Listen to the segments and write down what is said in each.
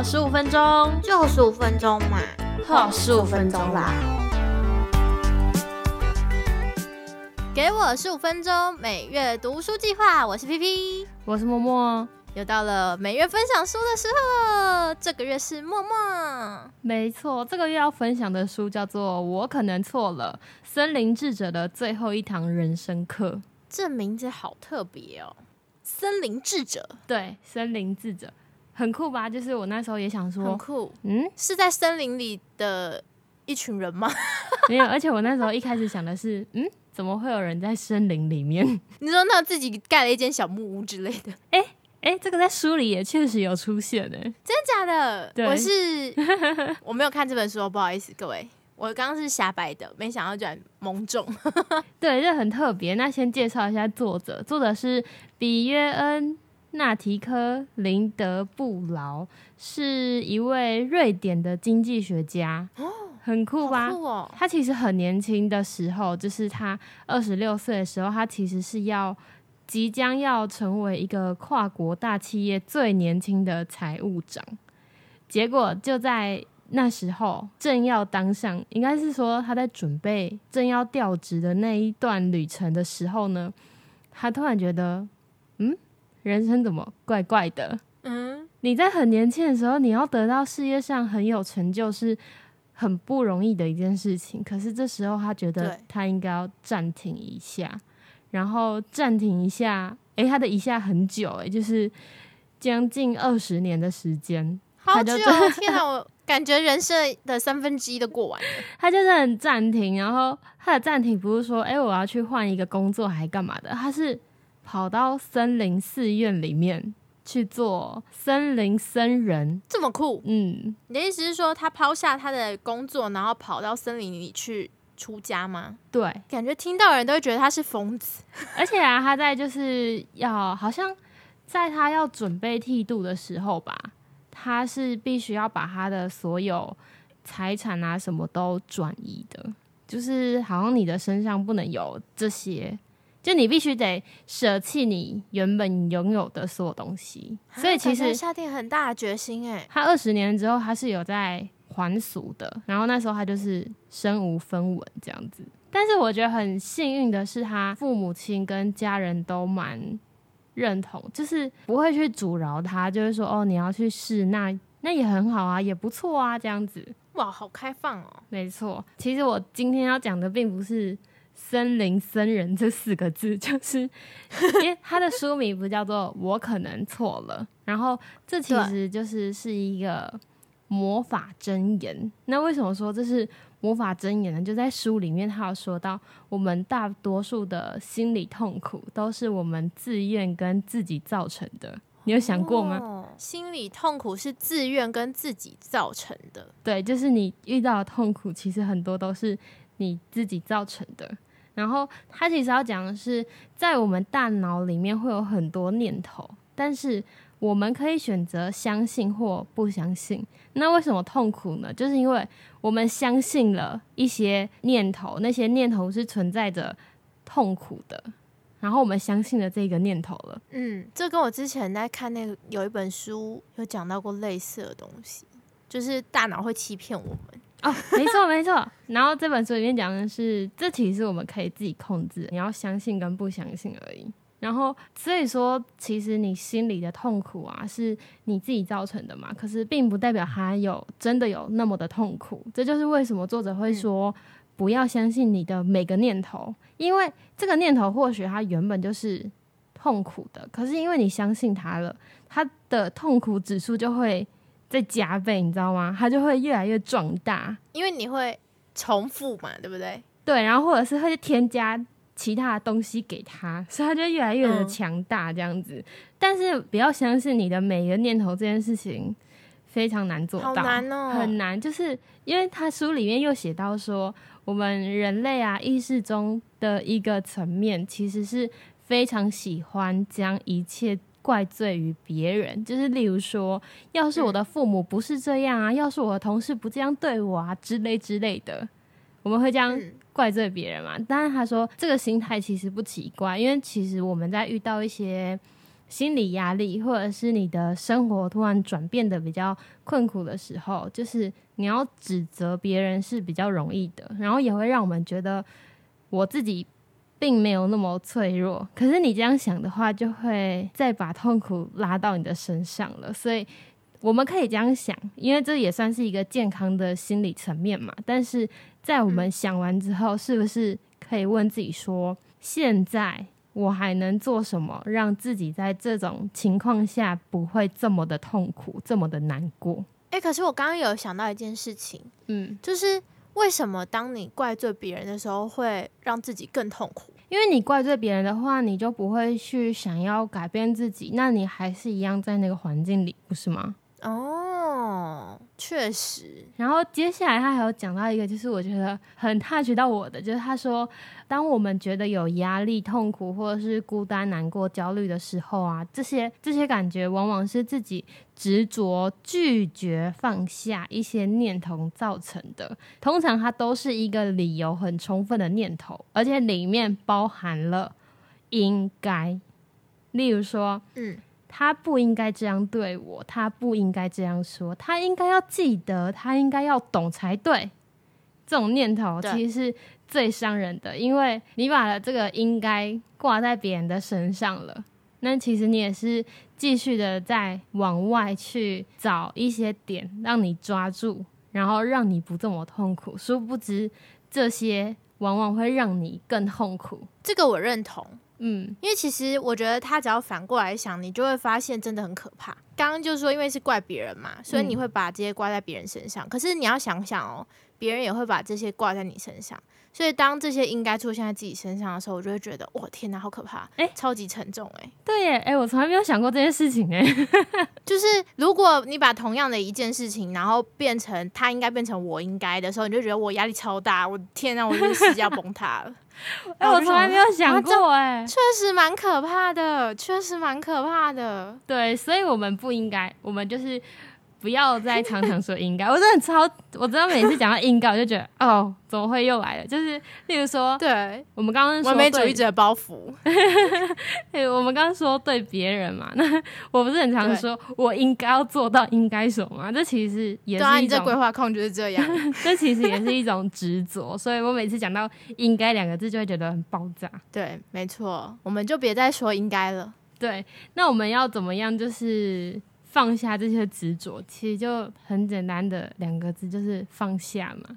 好十五分钟，就十五分钟嘛，好十五分钟啦。给我十五分钟，每月读书计划。我是 P P，我是默默。又到了每月分享书的时候了，这个月是默默。没错，这个月要分享的书叫做《我可能错了：森林智者的最后一堂人生课》。这名字好特别哦，森林智者。对，森林智者很酷吧？就是我那时候也想说，很酷。嗯，是在森林里的一群人吗？没有，而且我那时候一开始想的是，嗯，怎么会有人在森林里面？你说那自己盖了一间小木屋之类的？哎。哎，这个在书里也确实有出现呢，真的假的？我是我没有看这本书，不好意思各位，我刚刚是瞎掰的，没想到居然蒙中。对，这很特别。那先介绍一下作者，作者是比约恩·纳提科·林德布劳，是一位瑞典的经济学家。哦，很酷吧？酷哦！他其实很年轻的时候，就是他二十六岁的时候，他其实是要。即将要成为一个跨国大企业最年轻的财务长，结果就在那时候正要当上，应该是说他在准备正要调职的那一段旅程的时候呢，他突然觉得，嗯，人生怎么怪怪的？嗯，你在很年轻的时候，你要得到事业上很有成就，是很不容易的一件事情。可是这时候他觉得他应该要暂停一下。然后暂停一下，哎，他的一下很久，哎，就是将近二十年的时间，好久！天哪，我感觉人生的三分之一都过完了。他就是很暂停，然后他的暂停不是说，哎，我要去换一个工作还干嘛的？他是跑到森林寺院里面去做森林僧人，这么酷？嗯，你的意思是说，他抛下他的工作，然后跑到森林里去？出家吗？对，感觉听到人都会觉得他是疯子。而且啊，他在就是要好像在他要准备剃度的时候吧，他是必须要把他的所有财产啊什么都转移的，就是好像你的身上不能有这些，就你必须得舍弃你原本拥有的所有东西。所以其实下定很大的决心哎。他二十年之后，他是有在。还俗的，然后那时候他就是身无分文这样子，但是我觉得很幸运的是，他父母亲跟家人都蛮认同，就是不会去阻挠他，就是说哦，你要去试，那那也很好啊，也不错啊，这样子。哇，好开放哦！没错，其实我今天要讲的并不是森林僧人这四个字，就是因为他的书名不叫做我可能错了，然后这其实就是是一个。魔法真言，那为什么说这是魔法真言呢？就在书里面，他有说到，我们大多数的心理痛苦都是我们自愿跟自己造成的。你有想过吗？心理痛苦是自愿跟自己造成的。对，就是你遇到的痛苦，其实很多都是你自己造成的。然后他其实要讲的是，在我们大脑里面会有很多念头，但是。我们可以选择相信或不相信。那为什么痛苦呢？就是因为我们相信了一些念头，那些念头是存在着痛苦的，然后我们相信了这个念头了。嗯，这跟我之前在看那个有一本书有讲到过类似的东西，就是大脑会欺骗我们。哦，没错没错。然后这本书里面讲的是，这其实我们可以自己控制，你要相信跟不相信而已。然后，所以说，其实你心里的痛苦啊，是你自己造成的嘛。可是，并不代表他有真的有那么的痛苦。这就是为什么作者会说，不要相信你的每个念头，因为这个念头或许它原本就是痛苦的，可是因为你相信它了，它的痛苦指数就会在加倍，你知道吗？它就会越来越壮大，因为你会重复嘛，对不对？对，然后或者是会添加。其他的东西给他，所以他就越来越的强大这样子。但是不要相信你的每一个念头，这件事情非常难做到，很难。就是因为他书里面又写到说，我们人类啊意识中的一个层面，其实是非常喜欢将一切怪罪于别人。就是例如说，要是我的父母不是这样啊，要是我的同事不这样对我啊之类之类的，我们会这样。怪罪别人嘛？但是他说这个心态其实不奇怪，因为其实我们在遇到一些心理压力，或者是你的生活突然转变的比较困苦的时候，就是你要指责别人是比较容易的，然后也会让我们觉得我自己并没有那么脆弱。可是你这样想的话，就会再把痛苦拉到你的身上了。所以我们可以这样想，因为这也算是一个健康的心理层面嘛。但是在我们想完之后，是不是可以问自己说，现在？我还能做什么，让自己在这种情况下不会这么的痛苦，这么的难过？哎，可是我刚刚有想到一件事情，嗯，就是为什么当你怪罪别人的时候，会让自己更痛苦？因为你怪罪别人的话，你就不会去想要改变自己，那你还是一样在那个环境里，不是吗？哦，确实。然后接下来他还有讲到一个，就是我觉得很 touch 到我的，就是他说，当我们觉得有压力、痛苦或者是孤单、难过、焦虑的时候啊，这些这些感觉往往是自己执着、拒绝放下一些念头造成的。通常它都是一个理由很充分的念头，而且里面包含了应该，例如说，嗯。他不应该这样对我，他不应该这样说，他应该要记得，他应该要懂才对。这种念头其实是最伤人的，因为你把了这个应该挂在别人的身上了，那其实你也是继续的在往外去找一些点让你抓住，然后让你不这么痛苦。殊不知这些往往会让你更痛苦。这个我认同。嗯，因为其实我觉得他只要反过来想，你就会发现真的很可怕。刚刚就是说，因为是怪别人嘛，所以你会把这些挂在别人身上。可是你要想想哦，别人也会把这些挂在你身上。所以当这些应该出现在自己身上的时候，我就会觉得，哇，天哪，好可怕！哎，超级沉重，哎，对耶，哎，我从来没有想过这件事情，哎，就是如果你把同样的一件事情，然后变成他应该变成我应该的时候，你就觉得我压力超大，我天哪，我这世界要崩塌了。哎，我从来没有想过，哎，确实蛮可怕的，确实蛮可怕的。对，所以我们不应该，我们就是。不要再常常说应该，我真的超，我知道每次讲到应该，我就觉得 哦，怎么会又来了？就是例如说，对我们刚刚完美主义者包袱，我们刚刚说对别人嘛，那我不是很常说我应该要做到应该什么？这其实也是一种规划控就是这样，这其实也是一种执着，所以我每次讲到应该两个字，就会觉得很爆炸。对，没错，我们就别再说应该了。对，那我们要怎么样？就是。放下这些执着，其实就很简单的两个字，就是放下嘛。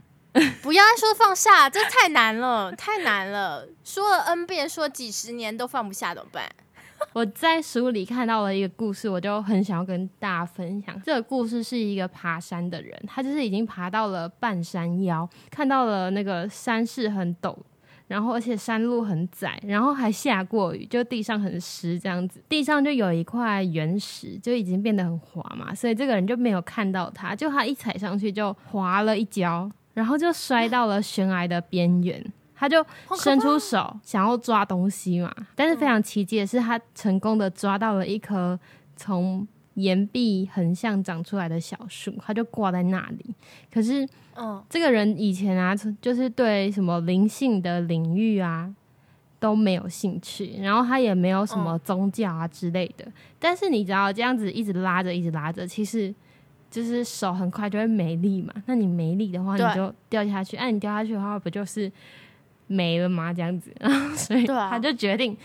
不要说放下，这太难了，太难了。说了 N 遍，说几十年都放不下，怎么办？我在书里看到了一个故事，我就很想要跟大家分享。这个故事是一个爬山的人，他就是已经爬到了半山腰，看到了那个山势很陡。然后，而且山路很窄，然后还下过雨，就地上很湿，这样子，地上就有一块原石，就已经变得很滑嘛，所以这个人就没有看到他，就他一踩上去就滑了一跤，然后就摔到了悬崖的边缘，他就伸出手想要抓东西嘛，但是非常奇迹的是，他成功的抓到了一颗从岩壁横向长出来的小树，它就挂在那里，可是。嗯，这个人以前啊，就是对什么灵性的领域啊都没有兴趣，然后他也没有什么宗教啊之类的。但是你知道，这样子一直拉着，一直拉着，其实就是手很快就会没力嘛。那你没力的话，你就掉下去。哎，你掉下去的话，不就是没了吗？这样子，所以他就决定，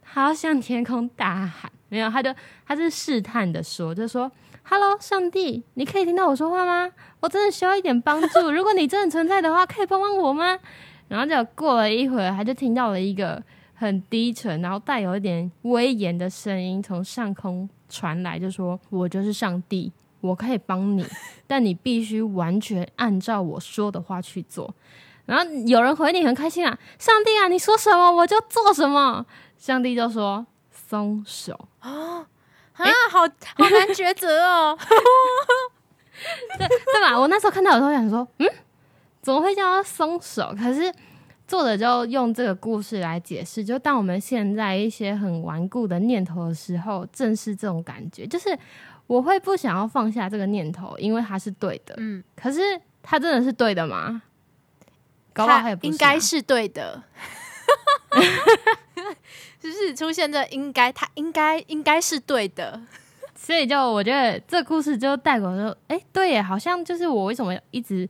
他要向天空大喊。没有，他就他是试探的说，就说。Hello，上帝，你可以听到我说话吗？我真的需要一点帮助。如果你真的存在的话，可以帮帮我吗？然后就过了一会儿，他就听到了一个很低沉，然后带有一点威严的声音从上空传来，就说：“我就是上帝，我可以帮你，但你必须完全按照我说的话去做。”然后有人回你很开心啊，上帝啊，你说什么我就做什么。上帝就说：“松手啊。”啊，好好难抉择哦，对对吧？我那时候看到的时候想说，嗯，怎么会叫他松手？可是作者就用这个故事来解释，就当我们现在一些很顽固的念头的时候，正是这种感觉，就是我会不想要放下这个念头，因为它是对的，嗯，可是它真的是对的吗？搞不好应该是对的。就是出现这应该，他应该应该是对的。所以就我觉得这故事就带给我说，哎，对耶，好像就是我为什么一直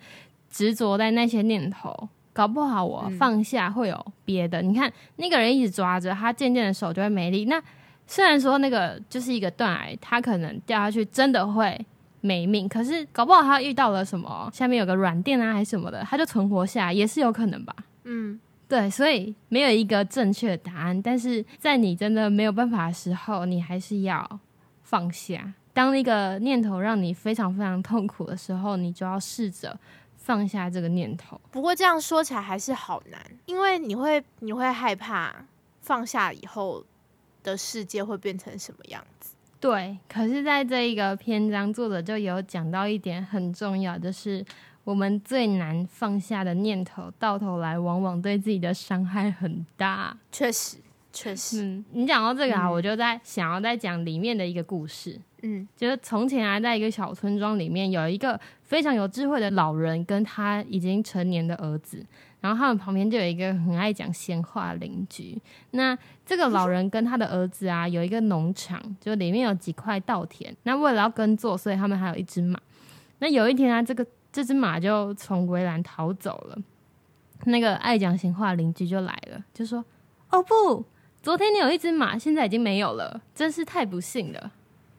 执着在那些念头，搞不好我放下会有别的。你看那个人一直抓着他，渐渐的手就会没力。那虽然说那个就是一个断崖，他可能掉下去真的会没命，可是搞不好他遇到了什么，下面有个软垫啊还是什么的，他就存活下来也是有可能吧。嗯，对，所以没有一个正确的答案，但是在你真的没有办法的时候，你还是要。放下，当那个念头让你非常非常痛苦的时候，你就要试着放下这个念头。不过这样说起来还是好难，因为你会你会害怕放下以后的世界会变成什么样子。对，可是在这一个篇章，作者就有讲到一点很重要，就是我们最难放下的念头，到头来往往对自己的伤害很大。确实。确实，嗯，你讲到这个啊，我就在想要再讲里面的一个故事。嗯，就是从前啊，在一个小村庄里面，有一个非常有智慧的老人跟他已经成年的儿子，然后他们旁边就有一个很爱讲闲话的邻居。那这个老人跟他的儿子啊，有一个农场，就里面有几块稻田。那为了要耕作，所以他们还有一只马。那有一天啊，这个这只马就从围栏逃走了。那个爱讲闲话的邻居就来了，就说：“哦不。”昨天你有一只马，现在已经没有了，真是太不幸了。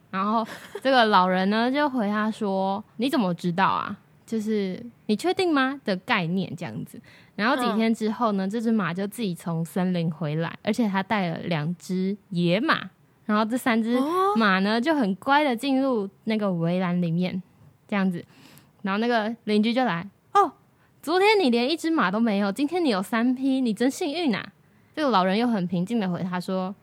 然后这个老人呢就回他说：“你怎么知道啊？就是你确定吗？”的概念这样子。然后几天之后呢，这只马就自己从森林回来，而且他带了两只野马。然后这三只马呢就很乖的进入那个围栏里面，这样子。然后那个邻居就来：“哦，昨天你连一只马都没有，今天你有三匹，你真幸运呐！”这个老人又很平静的回他说：“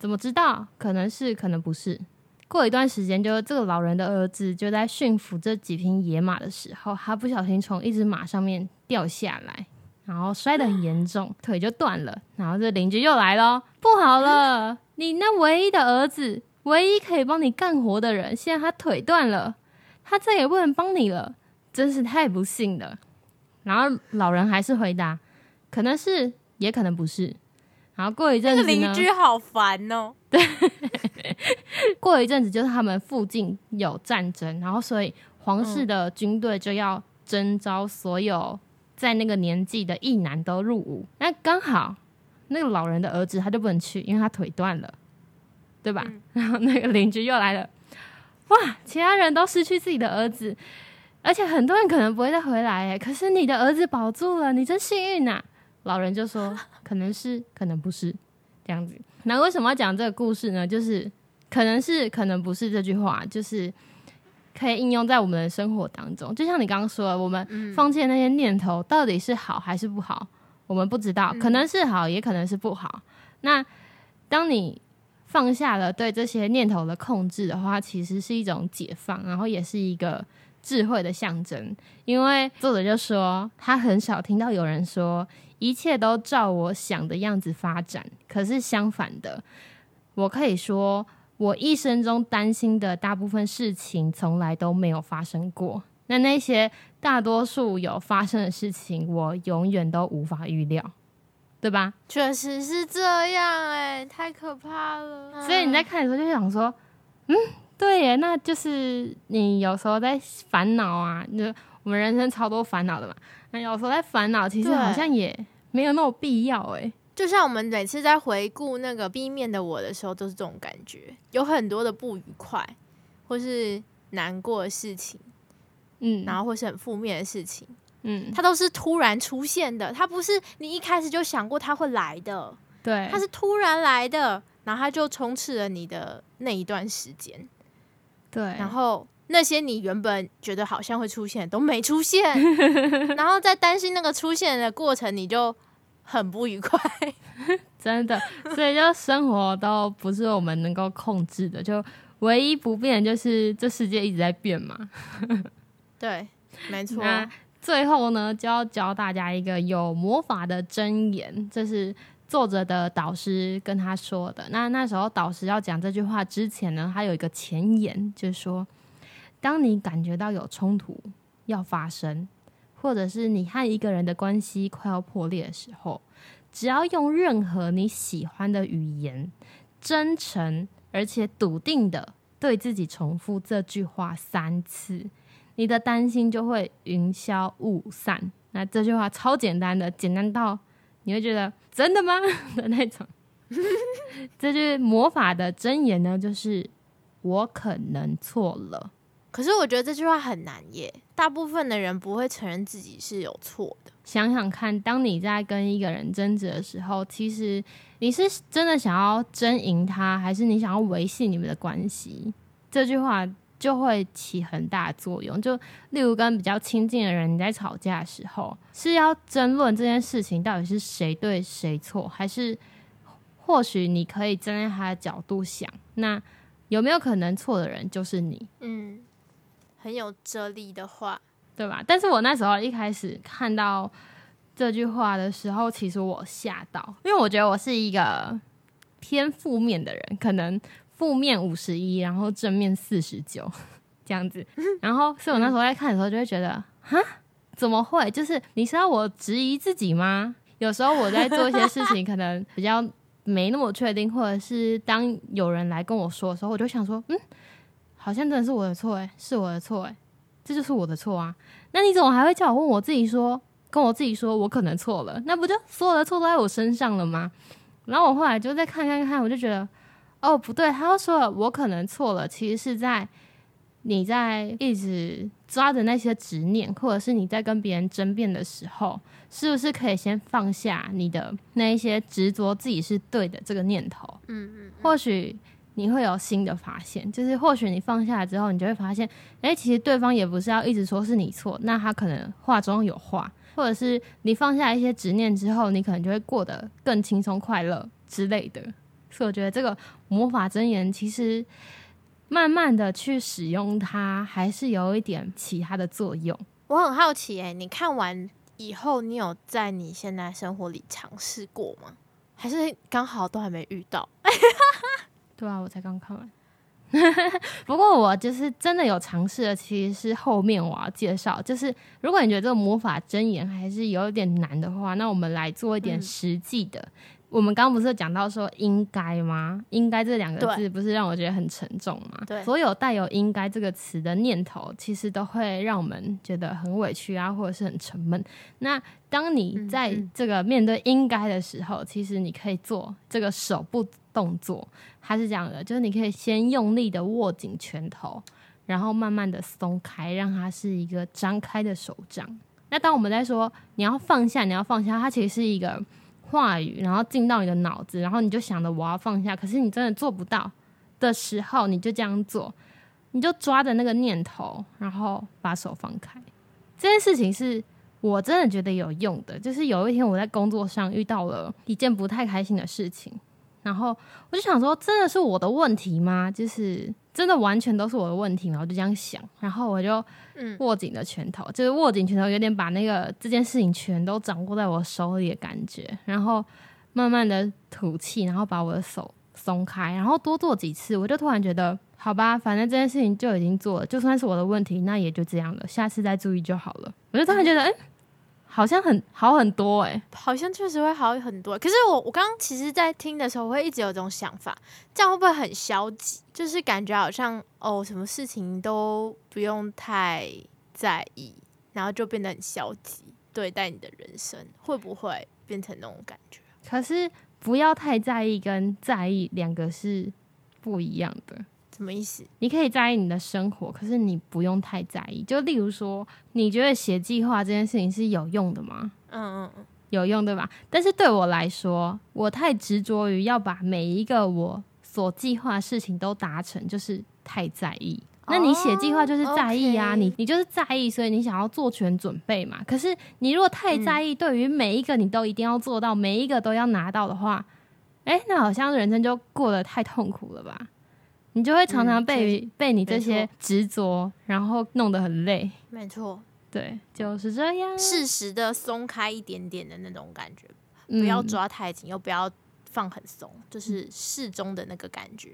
怎么知道？可能是，可能不是。”过一段时间，就这个老人的儿子就在驯服这几匹野马的时候，他不小心从一只马上面掉下来，然后摔得很严重，腿就断了。然后这邻居又来了，不好了，你那唯一的儿子，唯一可以帮你干活的人，现在他腿断了，他再也不能帮你了，真是太不幸了。然后老人还是回答：“可能是，也可能不是。”然后过一阵子，邻居好烦哦。对，过一阵子就是他们附近有战争，然后所以皇室的军队就要征召所有在那个年纪的义男都入伍。那刚好那个老人的儿子他就不能去，因为他腿断了，对吧？然后那个邻居又来了，哇，其他人都失去自己的儿子，而且很多人可能不会再回来哎，可是你的儿子保住了，你真幸运呐。老人就说：“ 可能是，可能不是，这样子。那为什么要讲这个故事呢？就是可能是，可能不是这句话，就是可以应用在我们的生活当中。就像你刚刚说的，我们放弃那些念头到底是好还是不好，我们不知道，可能是好，也可能是不好。那当你放下了对这些念头的控制的话，其实是一种解放，然后也是一个智慧的象征。因为作者就说，他很少听到有人说。一切都照我想的样子发展，可是相反的，我可以说，我一生中担心的大部分事情从来都没有发生过。那那些大多数有发生的事情，我永远都无法预料，对吧？确实是这样，哎，太可怕了。所以你在看的时候就想说，嗯，对耶，那就是你有时候在烦恼啊，就我们人生超多烦恼的嘛。那有时候在烦恼，其实好像也。没有那么必要哎，就像我们每次在回顾那个 B 面的我的时候，都是这种感觉，有很多的不愉快，或是难过的事情，嗯，然后或是很负面的事情，嗯，它都是突然出现的，它不是你一开始就想过它会来的，对，它是突然来的，然后它就充斥了你的那一段时间，对，然后那些你原本觉得好像会出现都没出现，然后在担心那个出现的过程，你就。很不愉快，真的，所以就生活都不是我们能够控制的，就唯一不变就是这世界一直在变嘛。对，没错。那最后呢，就要教大家一个有魔法的真言，这是作者的导师跟他说的。那那时候导师要讲这句话之前呢，他有一个前言，就是说，当你感觉到有冲突要发生。或者是你和一个人的关系快要破裂的时候，只要用任何你喜欢的语言，真诚而且笃定的对自己重复这句话三次，你的担心就会云消雾散。那这句话超简单的，简单到你会觉得真的吗 的那种。这句魔法的真言呢，就是我可能错了。可是我觉得这句话很难耶，大部分的人不会承认自己是有错的。想想看，当你在跟一个人争执的时候，其实你是真的想要争赢他，还是你想要维系你们的关系？这句话就会起很大的作用。就例如跟比较亲近的人，你在吵架的时候，是要争论这件事情到底是谁对谁错，还是或许你可以站在他的角度想，那有没有可能错的人就是你？嗯，很有哲理的话。对吧？但是我那时候一开始看到这句话的时候，其实我吓到，因为我觉得我是一个偏负面的人，可能负面五十一，然后正面四十九这样子。然后，所以我那时候在看的时候，就会觉得，哈，怎么会？就是你是要我质疑自己吗？有时候我在做一些事情，可能比较没那么确定，或者是当有人来跟我说的时候，我就想说，嗯，好像真的是我的错，诶，是我的错，诶。这就是我的错啊！那你怎么还会叫我问我自己说，跟我自己说我可能错了？那不就所有的错都在我身上了吗？然后我后来就再看看看，我就觉得，哦，不对，他说了我可能错了，其实是在你在一直抓着那些执念，或者是你在跟别人争辩的时候，是不是可以先放下你的那一些执着自己是对的这个念头？嗯嗯，或许。你会有新的发现，就是或许你放下来之后，你就会发现，哎，其实对方也不是要一直说是你错，那他可能话中有话，或者是你放下一些执念之后，你可能就会过得更轻松快乐之类的。所以我觉得这个魔法真言其实慢慢的去使用它，还是有一点其他的作用。我很好奇，哎，你看完以后，你有在你现在生活里尝试过吗？还是刚好都还没遇到？对啊，我才刚看完。不过我就是真的有尝试的，其实是后面我要介绍。就是如果你觉得这个魔法真言还是有点难的话，那我们来做一点实际的。我们刚刚不是讲到说应该吗？应该这两个字不是让我觉得很沉重吗？对，所有带有应该这个词的念头，其实都会让我们觉得很委屈啊，或者是很沉闷。那当你在这个面对应该的时候，其实你可以做这个手部动作，它是这样的，就是你可以先用力的握紧拳头，然后慢慢的松开，让它是一个张开的手掌。那当我们在说你要放下，你要放下，它其实是一个。话语，然后进到你的脑子，然后你就想着我要放下，可是你真的做不到的时候，你就这样做，你就抓着那个念头，然后把手放开。这件事情是我真的觉得有用的，就是有一天我在工作上遇到了一件不太开心的事情。然后我就想说，真的是我的问题吗？就是真的完全都是我的问题吗？我就这样想，然后我就握紧了拳头，就是握紧拳头，有点把那个这件事情全都掌握在我手里的感觉。然后慢慢的吐气，然后把我的手松开，然后多做几次，我就突然觉得，好吧，反正这件事情就已经做了，就算是我的问题，那也就这样了，下次再注意就好了。我就突然觉得，哎。好像很好很多哎，好像确实会好很多。可是我我刚刚其实，在听的时候，我会一直有种想法，这样会不会很消极？就是感觉好像哦，什么事情都不用太在意，然后就变得很消极对待你的人生，会不会变成那种感觉？可是不要太在意跟在意两个是不一样的。什么意思？你可以在意你的生活，可是你不用太在意。就例如说，你觉得写计划这件事情是有用的吗？嗯嗯嗯，有用对吧？但是对我来说，我太执着于要把每一个我所计划事情都达成，就是太在意。那你写计划就是在意啊，你你就是在意，所以你想要做全准备嘛。可是你如果太在意，对于每一个你都一定要做到，每一个都要拿到的话，哎，那好像人生就过得太痛苦了吧？你就会常常被被你这些执着，然后弄得很累。没错，对，就是这样。适时的松开一点点的那种感觉，不要抓太紧，又不要放很松，就是适中的那个感觉。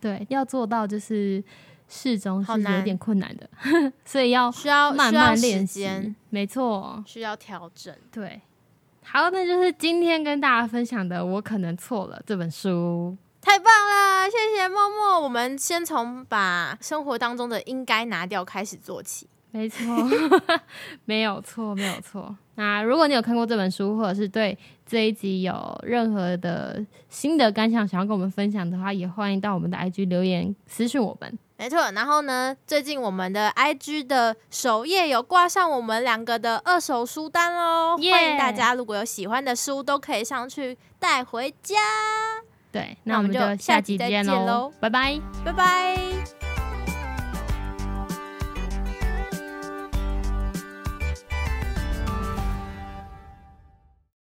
对，要做到就是适中是有点困难的，所以要需要慢慢练习。没错，需要调整。对，好，那就是今天跟大家分享的《我可能错了》这本书。太棒了，谢谢默默。我们先从把生活当中的应该拿掉开始做起。没错，没有错，没有错。那如果你有看过这本书，或者是对这一集有任何的心得感想，想要跟我们分享的话，也欢迎到我们的 IG 留言私讯我们。没错，然后呢，最近我们的 IG 的首页有挂上我们两个的二手书单哦，欢迎大家如果有喜欢的书，都可以上去带回家。对，那我们就下集见喽，拜拜，拜拜。